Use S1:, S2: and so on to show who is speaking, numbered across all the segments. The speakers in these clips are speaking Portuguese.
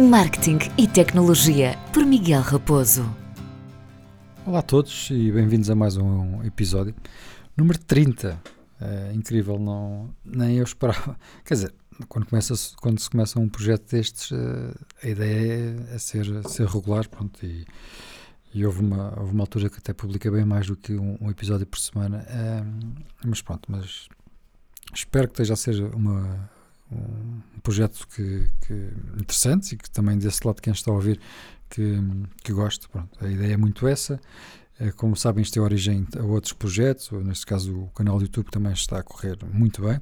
S1: Marketing e Tecnologia, por Miguel Raposo.
S2: Olá a todos e bem-vindos a mais um episódio. Número 30. É incrível, não, nem eu esperava. Quer dizer, quando, começa, quando se começa um projeto destes, eh, a ideia é, ser, ser regular. Pronto, e, e houve, uma, houve uma altura que até publica bem mais do que um, um episódio por semana. Mas pronto, mas espero que esteja a ser uma, um projeto que, que interessante e que também desse lado quem está a ouvir que, que gosto. Pronto, a ideia é muito essa. É, como sabem, isto é origem a outros projetos, neste caso o canal do YouTube também está a correr muito bem.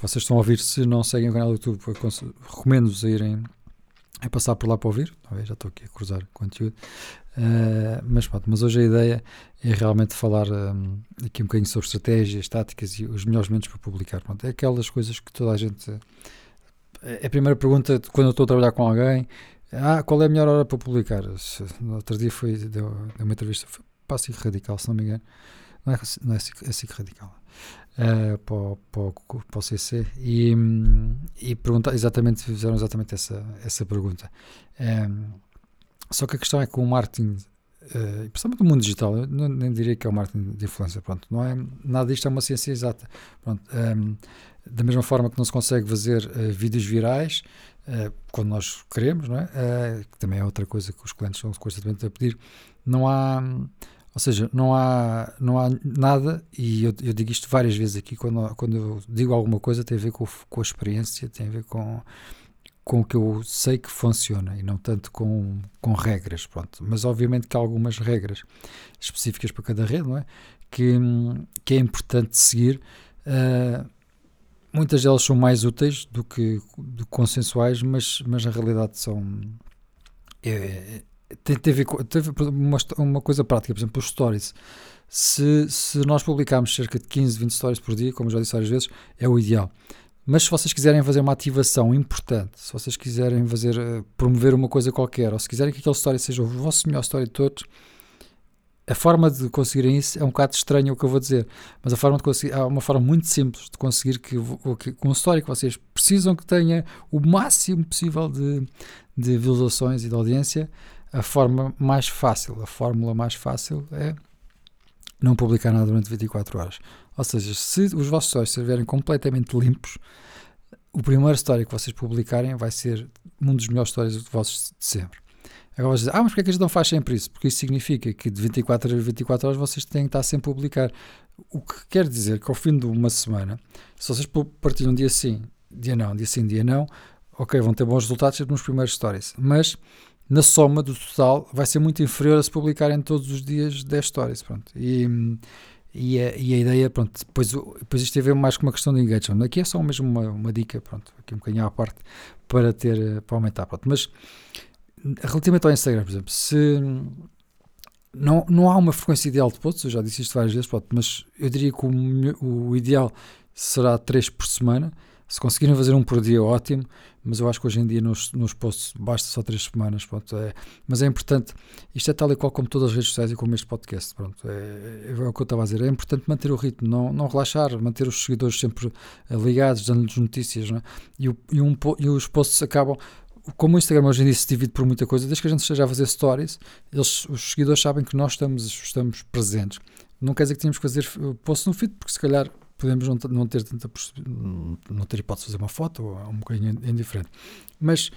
S2: Vocês estão a ouvir, se não seguem o canal do YouTube, recomendo-vos a irem a passar por lá para ouvir. Já estou aqui a cruzar conteúdo. Uh, mas pronto, mas hoje a ideia é realmente falar um, aqui um bocadinho sobre estratégias, táticas e os melhores momentos para publicar. Pronto, é aquelas coisas que toda a gente. É a primeira pergunta quando eu estou a trabalhar com alguém. Ah, qual é a melhor hora para publicar? No outro dia foi, deu, deu uma entrevista, foi SIC Radical, se não me engano. Não é, não é, é SIC Radical. Uh, para, para, para o CC e, e perguntar exatamente, fizeram exatamente essa, essa pergunta. Um, só que a questão é que o marketing, uh, principalmente no mundo digital, eu não, nem diria que é o marketing de influência, pronto, não é, nada disto é uma ciência exata. Pronto, um, da mesma forma que não se consegue fazer uh, vídeos virais uh, quando nós queremos, não é? Que também é outra coisa que os clientes são constantemente a pedir, não há ou seja, não há, não há nada, e eu, eu digo isto várias vezes aqui, quando, quando eu digo alguma coisa, tem a ver com, com a experiência, tem a ver com, com o que eu sei que funciona e não tanto com, com regras, pronto. Mas obviamente que há algumas regras específicas para cada rede, não é? Que, que é importante seguir. Uh, muitas delas são mais úteis do que, do consensuais, mas, mas na realidade são. É, tem, teve, teve uma, uma coisa prática, por exemplo, os stories. Se, se nós publicarmos cerca de 15, 20 stories por dia, como já disse várias vezes, é o ideal. Mas se vocês quiserem fazer uma ativação importante, se vocês quiserem fazer, uh, promover uma coisa qualquer, ou se quiserem que aquele story seja o vosso melhor story de todos, a forma de conseguirem isso é um bocado estranha o que eu vou dizer, mas a forma de conseguir, há uma forma muito simples de conseguir que, que com um story que vocês precisam que tenha o máximo possível de, de visualizações e de audiência, a forma mais fácil, a fórmula mais fácil é não publicar nada durante 24 horas. Ou seja, se os vossos stories estiverem completamente limpos, o primeiro story que vocês publicarem vai ser um dos melhores stories de vossos de sempre. Agora vocês dizem, ah, mas porquê é que a gente não faz sempre isso? Porque isso significa que de 24 a 24 horas vocês têm que estar sempre a publicar. O que quer dizer que ao fim de uma semana, se vocês partilham dia sim, dia não, dia sim, dia não, ok, vão ter bons resultados nos primeiros stories. Mas na soma do total, vai ser muito inferior a se publicarem todos os dias 10 stories. Pronto. E, e, a, e a ideia, pronto, depois, depois isto tem a ver mais com uma questão de engagement. Aqui é só mesmo uma, uma dica, pronto, aqui um bocadinho à parte para ter, para aumentar. Pronto. Mas relativamente ao Instagram, por exemplo, se não, não há uma frequência ideal de posts, eu já disse isto várias vezes, pronto, mas eu diria que o, o ideal será 3 por semana se conseguirem fazer um por dia, ótimo, mas eu acho que hoje em dia nos, nos posts basta só três semanas. Pronto, é, mas é importante, isto é tal e qual como todas as redes sociais e como este podcast. Pronto, é, é, é o que eu estava a dizer. É importante manter o ritmo, não, não relaxar, manter os seguidores sempre eh, ligados, dando-lhes notícias. É? E, o, e, um, e os posts acabam como o Instagram hoje em dia se divide por muita coisa, desde que a gente esteja a fazer stories, eles, os seguidores sabem que nós estamos, estamos presentes. Não quer dizer que tínhamos que fazer posts no feed, porque se calhar podemos não, não ter tanta não ter hipótese de fazer uma foto ou um bocadinho indiferente. Mas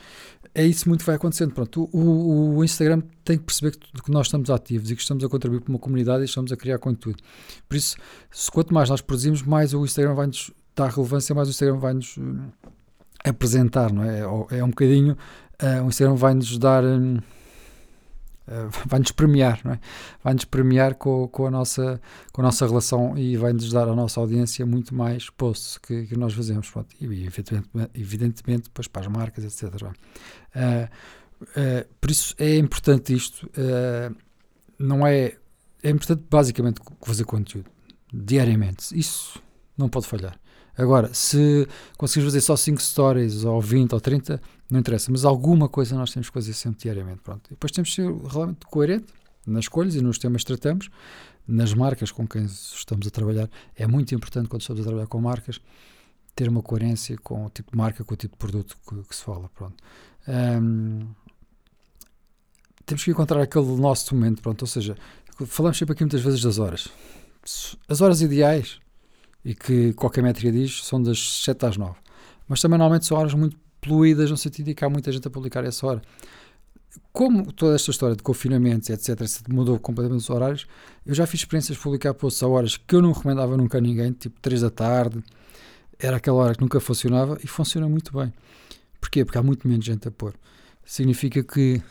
S2: é isso muito que vai acontecendo. Pronto, o, o Instagram tem que perceber que, que, nós estamos ativos e que estamos a contribuir para uma comunidade e estamos a criar conteúdo. Por isso, se, quanto mais nós produzimos, mais o Instagram vai nos dar relevância, mais o Instagram vai nos uh, apresentar, não é? É um bocadinho, uh, o Instagram vai nos dar. Um, Uh, vai-nos premiar, não é? vai-nos premiar com, com, a nossa, com a nossa relação e vai-nos dar à nossa audiência muito mais posts que, que nós fazemos. Pronto. E evidentemente, evidentemente depois para as marcas, etc. Uh, uh, por isso é importante isto. não é, é importante basicamente fazer conteúdo diariamente. Isso não pode falhar. Agora, se conseguires fazer só 5 stories, ou 20, ou 30, não interessa, mas alguma coisa nós temos que fazer sempre diariamente. Pronto. E depois temos que ser realmente coerente nas escolhas e nos temas que tratamos, nas marcas com quem estamos a trabalhar. É muito importante quando estamos a trabalhar com marcas ter uma coerência com o tipo de marca, com o tipo de produto que, que se fala. Pronto. Um, temos que encontrar aquele nosso momento, pronto, ou seja, falamos sempre aqui muitas vezes das horas. As horas ideais, e que qualquer métrica diz, são das 7 às 9. Mas também normalmente são horas muito poluídas, no sentido de que há muita gente a publicar essa hora. Como toda esta história de confinamentos, etc., mudou completamente os horários, eu já fiz experiências de publicar posts a horas que eu não recomendava nunca a ninguém, tipo 3 da tarde, era aquela hora que nunca funcionava e funciona muito bem. Porquê? Porque há muito menos gente a pôr. Significa que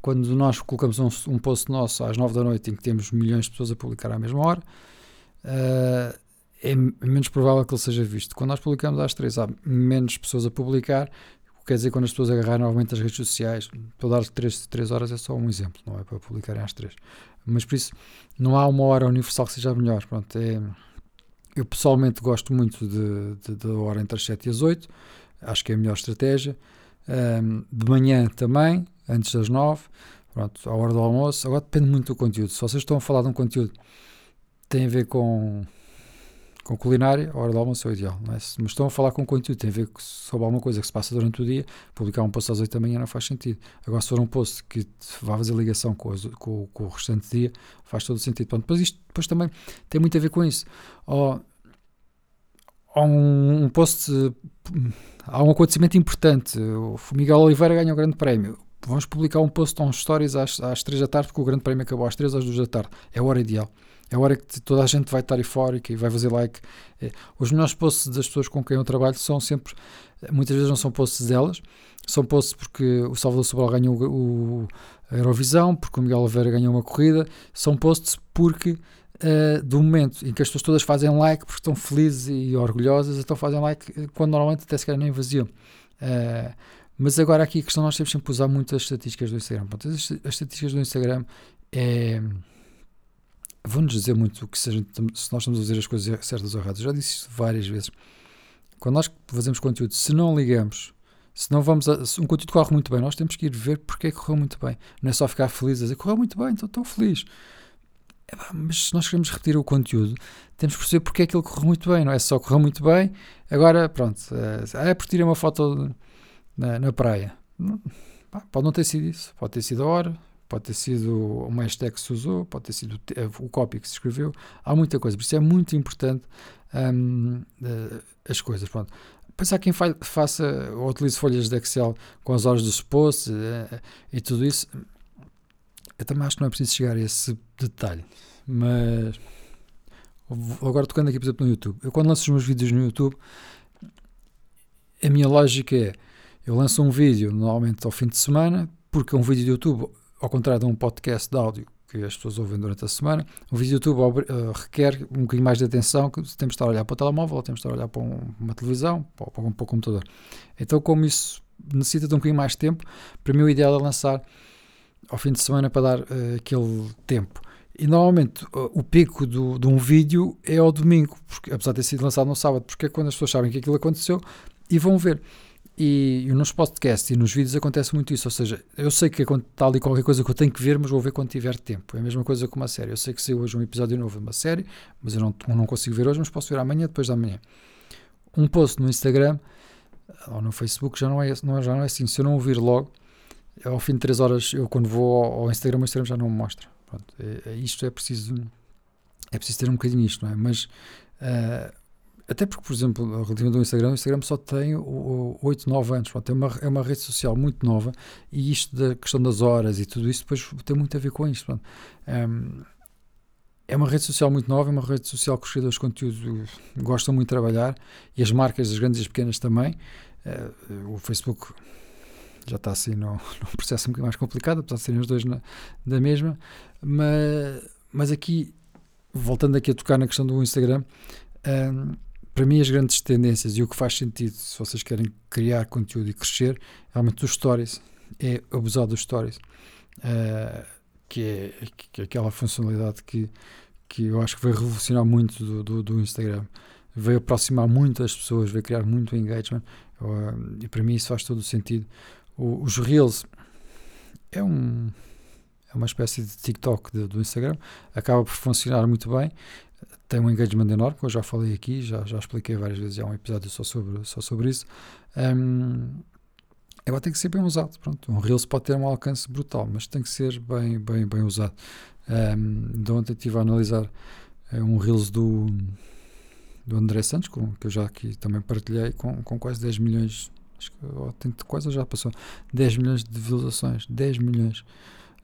S2: quando nós colocamos um, um post nosso às 9 da noite em que temos milhões de pessoas a publicar à mesma hora, uh, é menos provável que ele seja visto. Quando nós publicamos às 3, há menos pessoas a publicar, quer dizer, quando as pessoas agarrarem novamente as redes sociais, para dar 3, 3 horas é só um exemplo, não é para publicarem às 3. Mas por isso, não há uma hora universal que seja melhor. Pronto, é, eu pessoalmente gosto muito da hora entre as 7 e as 8, acho que é a melhor estratégia. Um, de manhã também, antes das 9, pronto, à hora do almoço. Agora depende muito do conteúdo. Se vocês estão a falar de um conteúdo que tem a ver com, com culinária, a hora do almoço é o ideal. É? Mas estão a falar com conteúdo, tem a ver sobre alguma coisa que se passa durante o dia, publicar um post às 8 da manhã não faz sentido. Agora, se for um post que vá fazer ligação com, as, com, com o restante dia, faz todo o sentido. Pronto, depois isto depois também tem muito a ver com isso. Ou, ou um, um post, há um acontecimento importante. O Miguel Oliveira ganha o grande prémio vamos publicar um post on stories às, às 3 da tarde, porque o grande prémio acabou às 3 às 2 da tarde. É a hora ideal. É a hora que toda a gente vai estar eufórica e vai fazer like. É. Os melhores posts das pessoas com quem eu trabalho são sempre, muitas vezes não são posts delas, são posts porque o Salvador Sobral ganhou o, a Eurovisão, porque o Miguel Oliveira ganhou uma corrida, são posts porque uh, do momento em que as pessoas todas fazem like porque estão felizes e orgulhosas, então fazem like eh, quando normalmente até se calhar nem vaziam. Uh, mas agora aqui a questão nós temos sempre que usar muito as estatísticas do Instagram. Pronto, as, as estatísticas do Instagram é, vão-nos dizer muito que se, se, nós estamos a fazer as coisas certas ou erradas. Já disse isso várias vezes. Quando nós fazemos conteúdo, se não ligamos, se não vamos a, se um conteúdo corre muito bem, nós temos que ir ver porque é que correu muito bem. Não é só ficar feliz a dizer correu muito bem, então estou feliz. É, mas se nós queremos repetir o conteúdo, temos que perceber porque é que ele correu muito bem. Não é só correu muito bem, agora pronto, é, é por tirar uma foto na, na praia. Pode não ter sido isso, pode ter sido a hora, pode ter sido uma hashtag que se usou, pode ter sido o copy que se escreveu. Há muita coisa, por isso é muito importante um, as coisas. Pronto. Pensar quem fa faça ou utilize folhas de Excel com as horas dos posts uh, e tudo isso, eu também acho que não é preciso chegar a esse detalhe. Mas agora tocando aqui, por exemplo, no YouTube, eu quando lanço os meus vídeos no YouTube, a minha lógica é eu lanço um vídeo normalmente ao fim de semana, porque é um vídeo de YouTube, ao contrário de um podcast de áudio que as pessoas ouvem durante a semana, um vídeo de YouTube uh, requer um bocadinho mais de atenção, que temos de estar a olhar para o telemóvel, ou temos de estar a olhar para um, uma televisão, para, para, um, para o computador. Então, como isso necessita de um bocadinho mais de tempo, para mim o ideal é lançar ao fim de semana para dar uh, aquele tempo. E normalmente o pico do, de um vídeo é ao domingo, porque, apesar de ter sido lançado no sábado, porque é quando as pessoas sabem que aquilo aconteceu e vão ver. E, e, nos podcasts e nos vídeos acontece muito isso. Ou seja, eu sei que está ali qualquer coisa que eu tenho que ver, mas vou ver quando tiver tempo. É a mesma coisa com uma série. Eu sei que saiu hoje um episódio novo de uma série, mas eu não, não consigo ver hoje, mas posso ver amanhã, depois da manhã. Um post no Instagram ou no Facebook já não é, não, já não é assim. Se eu não ouvir logo, ao fim de 3 horas, eu quando vou ao, Instagram, o Instagram já não me mostra. Pronto, é, é, isto é preciso. É preciso ter um bocadinho isto, não é? Mas. Uh, até porque, por exemplo, relativamente ao Instagram, o Instagram só tem 8, 9 anos. Pronto, é, uma, é uma rede social muito nova e isto da questão das horas e tudo isso depois tem muito a ver com isto. Pronto. Um, é uma rede social muito nova, é uma rede social que os criadores de conteúdo gostam muito de trabalhar e as marcas, as grandes e as pequenas também. Uh, o Facebook já está assim num, num processo um bocadinho mais complicado, apesar de serem os dois na, da mesma, mas, mas aqui, voltando aqui a tocar na questão do Instagram, um, para mim as grandes tendências e o que faz sentido se vocês querem criar conteúdo e crescer realmente os stories é abusar dos stories. Uh, que, é, que é aquela funcionalidade que, que eu acho que vai revolucionar muito do, do, do Instagram. Veio aproximar muito as pessoas veio criar muito engagement. Uh, e para mim isso faz todo o sentido. O, os Reels é um é uma espécie de TikTok de, do Instagram. Acaba por funcionar muito bem tem um engagement enorme, que eu já falei aqui, já, já expliquei várias vezes, há um episódio só sobre, só sobre isso. Um, Agora tem que ser bem usado. Pronto, um Reels pode ter um alcance brutal, mas tem que ser bem, bem, bem usado. Um, de ontem estive a analisar um Reels do, do André Santos, com, que eu já aqui também partilhei, com, com quase 10 milhões, acho que quase já passou, 10 milhões de visualizações. 10 milhões.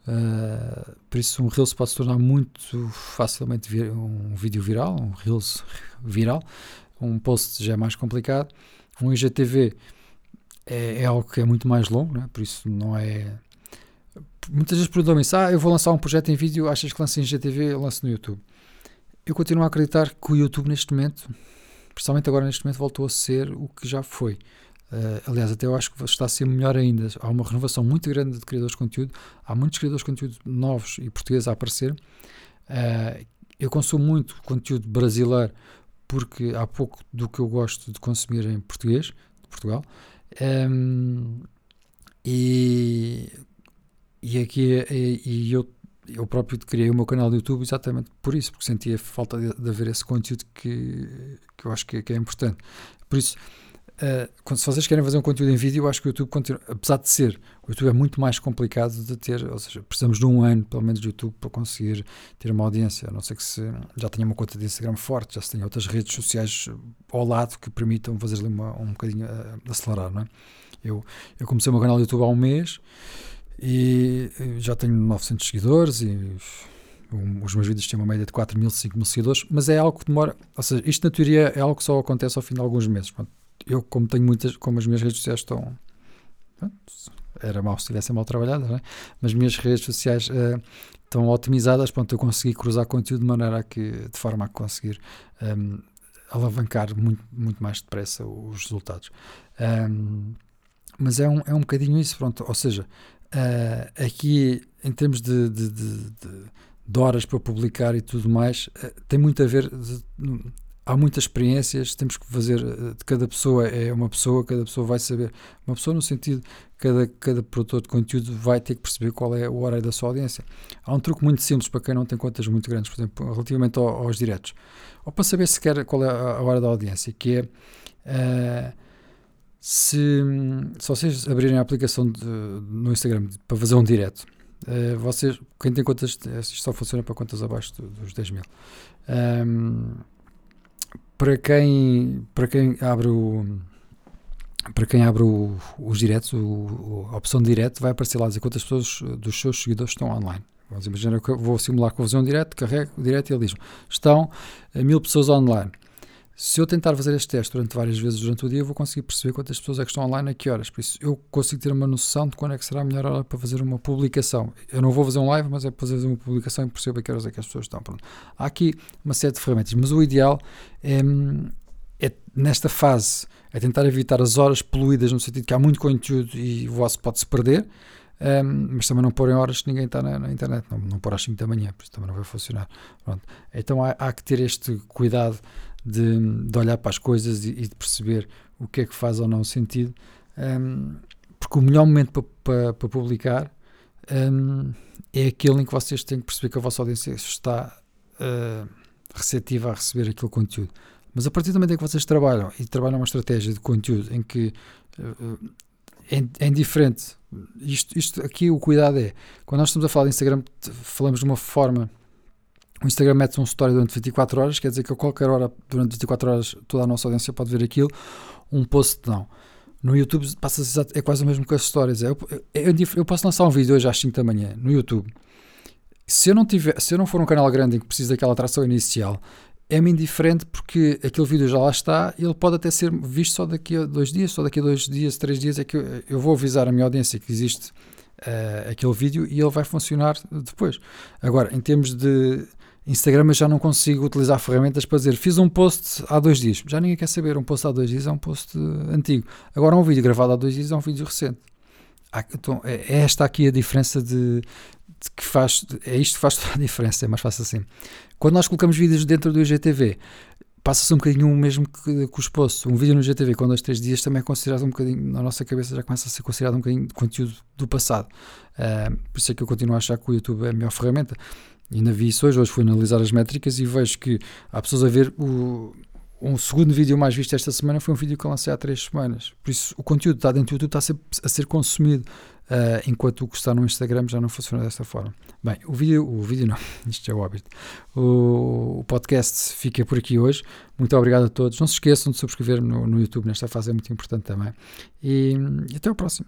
S2: Uh, por isso, um Reels pode se tornar muito facilmente vir, um vídeo viral, um Reels viral. Um post já é mais complicado. Um IGTV é, é algo que é muito mais longo, né? por isso não é. Muitas vezes perguntam-me isso: ah, eu vou lançar um projeto em vídeo, achas que lanço em IGTV? Eu lanço no YouTube. Eu continuo a acreditar que o YouTube, neste momento, principalmente agora neste momento, voltou a ser o que já foi. Uh, aliás, até eu acho que está a ser melhor ainda. Há uma renovação muito grande de criadores de conteúdo, há muitos criadores de conteúdo novos e portugueses a aparecer. Uh, eu consumo muito conteúdo brasileiro porque há pouco do que eu gosto de consumir em português, de Portugal. Um, e, e aqui e, e eu, eu próprio criei o meu canal do YouTube exatamente por isso, porque sentia falta de, de haver esse conteúdo que, que eu acho que, que é importante. Por isso, Uh, quando, se vocês querem fazer um conteúdo em vídeo, eu acho que o YouTube, continua, apesar de ser, o YouTube é muito mais complicado de ter, ou seja, precisamos de um ano, pelo menos, de YouTube para conseguir ter uma audiência. A não sei que se já tenha uma conta de Instagram forte, já se tenha outras redes sociais ao lado que permitam fazer ali uma, um bocadinho uh, acelerar, não é? Eu, eu comecei o meu canal do YouTube há um mês e já tenho 900 seguidores e os meus vídeos têm uma média de 4 mil, 5 mil seguidores, mas é algo que demora, ou seja, isto na teoria é algo que só acontece ao fim de alguns meses. Pronto, eu, como tenho muitas, como as minhas redes sociais estão. Era mal se estivessem mal trabalhadas, é? mas minhas redes sociais uh, estão otimizadas. Pronto, eu consegui cruzar conteúdo de maneira que, de forma a conseguir um, ehm, alavancar muito, muito mais depressa os resultados. Um, ehm, mas é um, é um bocadinho isso, pronto. Ou seja, uh, aqui em termos de, de, de, de, horas para publicar e tudo mais, uh, tem muito a ver há muitas experiências, temos que fazer, eh, cada pessoa é uma pessoa, cada pessoa vai saber, uma pessoa no sentido, cada, cada produtor de conteúdo vai ter que perceber qual é o horário da sua audiência. Há um truque muito simples para quem não tem contas muito grandes, por exemplo, relativamente ao, aos diretos, ou para saber sequer qual é a, hora da audiência, que é uh, se, se vocês abrirem a aplicação de, no Instagram para fazer um direto, uh, vocês, quem tem contas, isto só funciona para contas abaixo dos 10 mil. Um, para quem, para quem abre o para quem abre o, os diretos, o, a opção de direto, vai aparecer lá dizer quantas pessoas dos seus seguidores estão online. Vamos imaginar que eu vou simular que vou fazer direto, carrego direto e ele diz: estão mil pessoas online. Se eu tentar fazer este teste durante várias vezes durante o dia, eu vou conseguir perceber quantas pessoas é que estão online a que horas. Por isso, eu consigo ter uma noção de quando é que será a melhor hora para fazer uma publicação. Eu não vou fazer um live, mas é para fazer uma publicação e perceber a que horas é que as pessoas estão. Pronto. Há aqui uma série de ferramentas, mas o ideal é, é nesta fase é tentar evitar as horas poluídas no sentido que há muito conteúdo e o vosso pode-se perder. Um, mas também não pôr em horas que ninguém está na, na internet, não, não pôr às 5 da manhã, por isso também não vai funcionar. Pronto. Então há, há que ter este cuidado de, de olhar para as coisas e, e, de perceber o que é que faz ou não sentido, um, porque o melhor momento para, para, para publicar um, é aquele em que vocês têm que perceber que a vossa audiência está uh, receptiva a receber aquele conteúdo. Mas a partir do momento em que vocês trabalham e trabalham uma estratégia de conteúdo em que uh, é, indiferente, isto, isto aqui o cuidado é quando nós estamos a falar de Instagram, falamos de uma forma o Instagram mete um story durante 24 horas, quer dizer que a qualquer hora, durante 24 horas, toda a nossa audiência pode ver aquilo. Um post não. No YouTube passa é quase o mesmo que as stories. É, eu, eu, eu, posso lançar um vídeo hoje às 5 da manhã no YouTube. Se eu não tiver, se eu não for um canal grande em que precisa daquela atração inicial, é-me indiferente porque aquele vídeo já lá está ele pode até ser visto só daqui a dois dias, só daqui a dois dias, três dias é que eu, eu vou avisar a minha audiência que existe uh, aquele vídeo e ele vai funcionar depois. Agora, em termos de Instagram eu já não consigo utilizar ferramentas para dizer fiz um post há dois dias. Já ninguém quer saber. Um post há dois dias é um post antigo. Agora um vídeo gravado há dois dias é um vídeo recente. Então, é, é esta aqui a diferença de, de que faz. É isto que faz toda a diferença. É mais fácil assim. Quando nós colocamos vídeos dentro do IGTV, passa-se um bocadinho o mesmo que, que os posts. Um vídeo no IGTV com dois, três dias também é considerado um bocadinho, na nossa cabeça já começa a ser considerado um bocadinho de conteúdo do passado. Uh, por isso é que eu continuo a achar que o YouTube é a melhor ferramenta. Ainda vi isso hoje, hoje fui analisar as métricas e vejo que há pessoas a ver o, um segundo vídeo mais visto esta semana foi um vídeo que eu lancei há três semanas. Por isso, o conteúdo está dentro do YouTube está a ser, a ser consumido, uh, enquanto o que está no Instagram já não funciona desta forma. Bem, o vídeo, o vídeo não, isto é o. O, o podcast fica por aqui hoje. Muito obrigado a todos. Não se esqueçam de subscrever no, no YouTube, nesta fase é muito importante também. E, e até o próximo.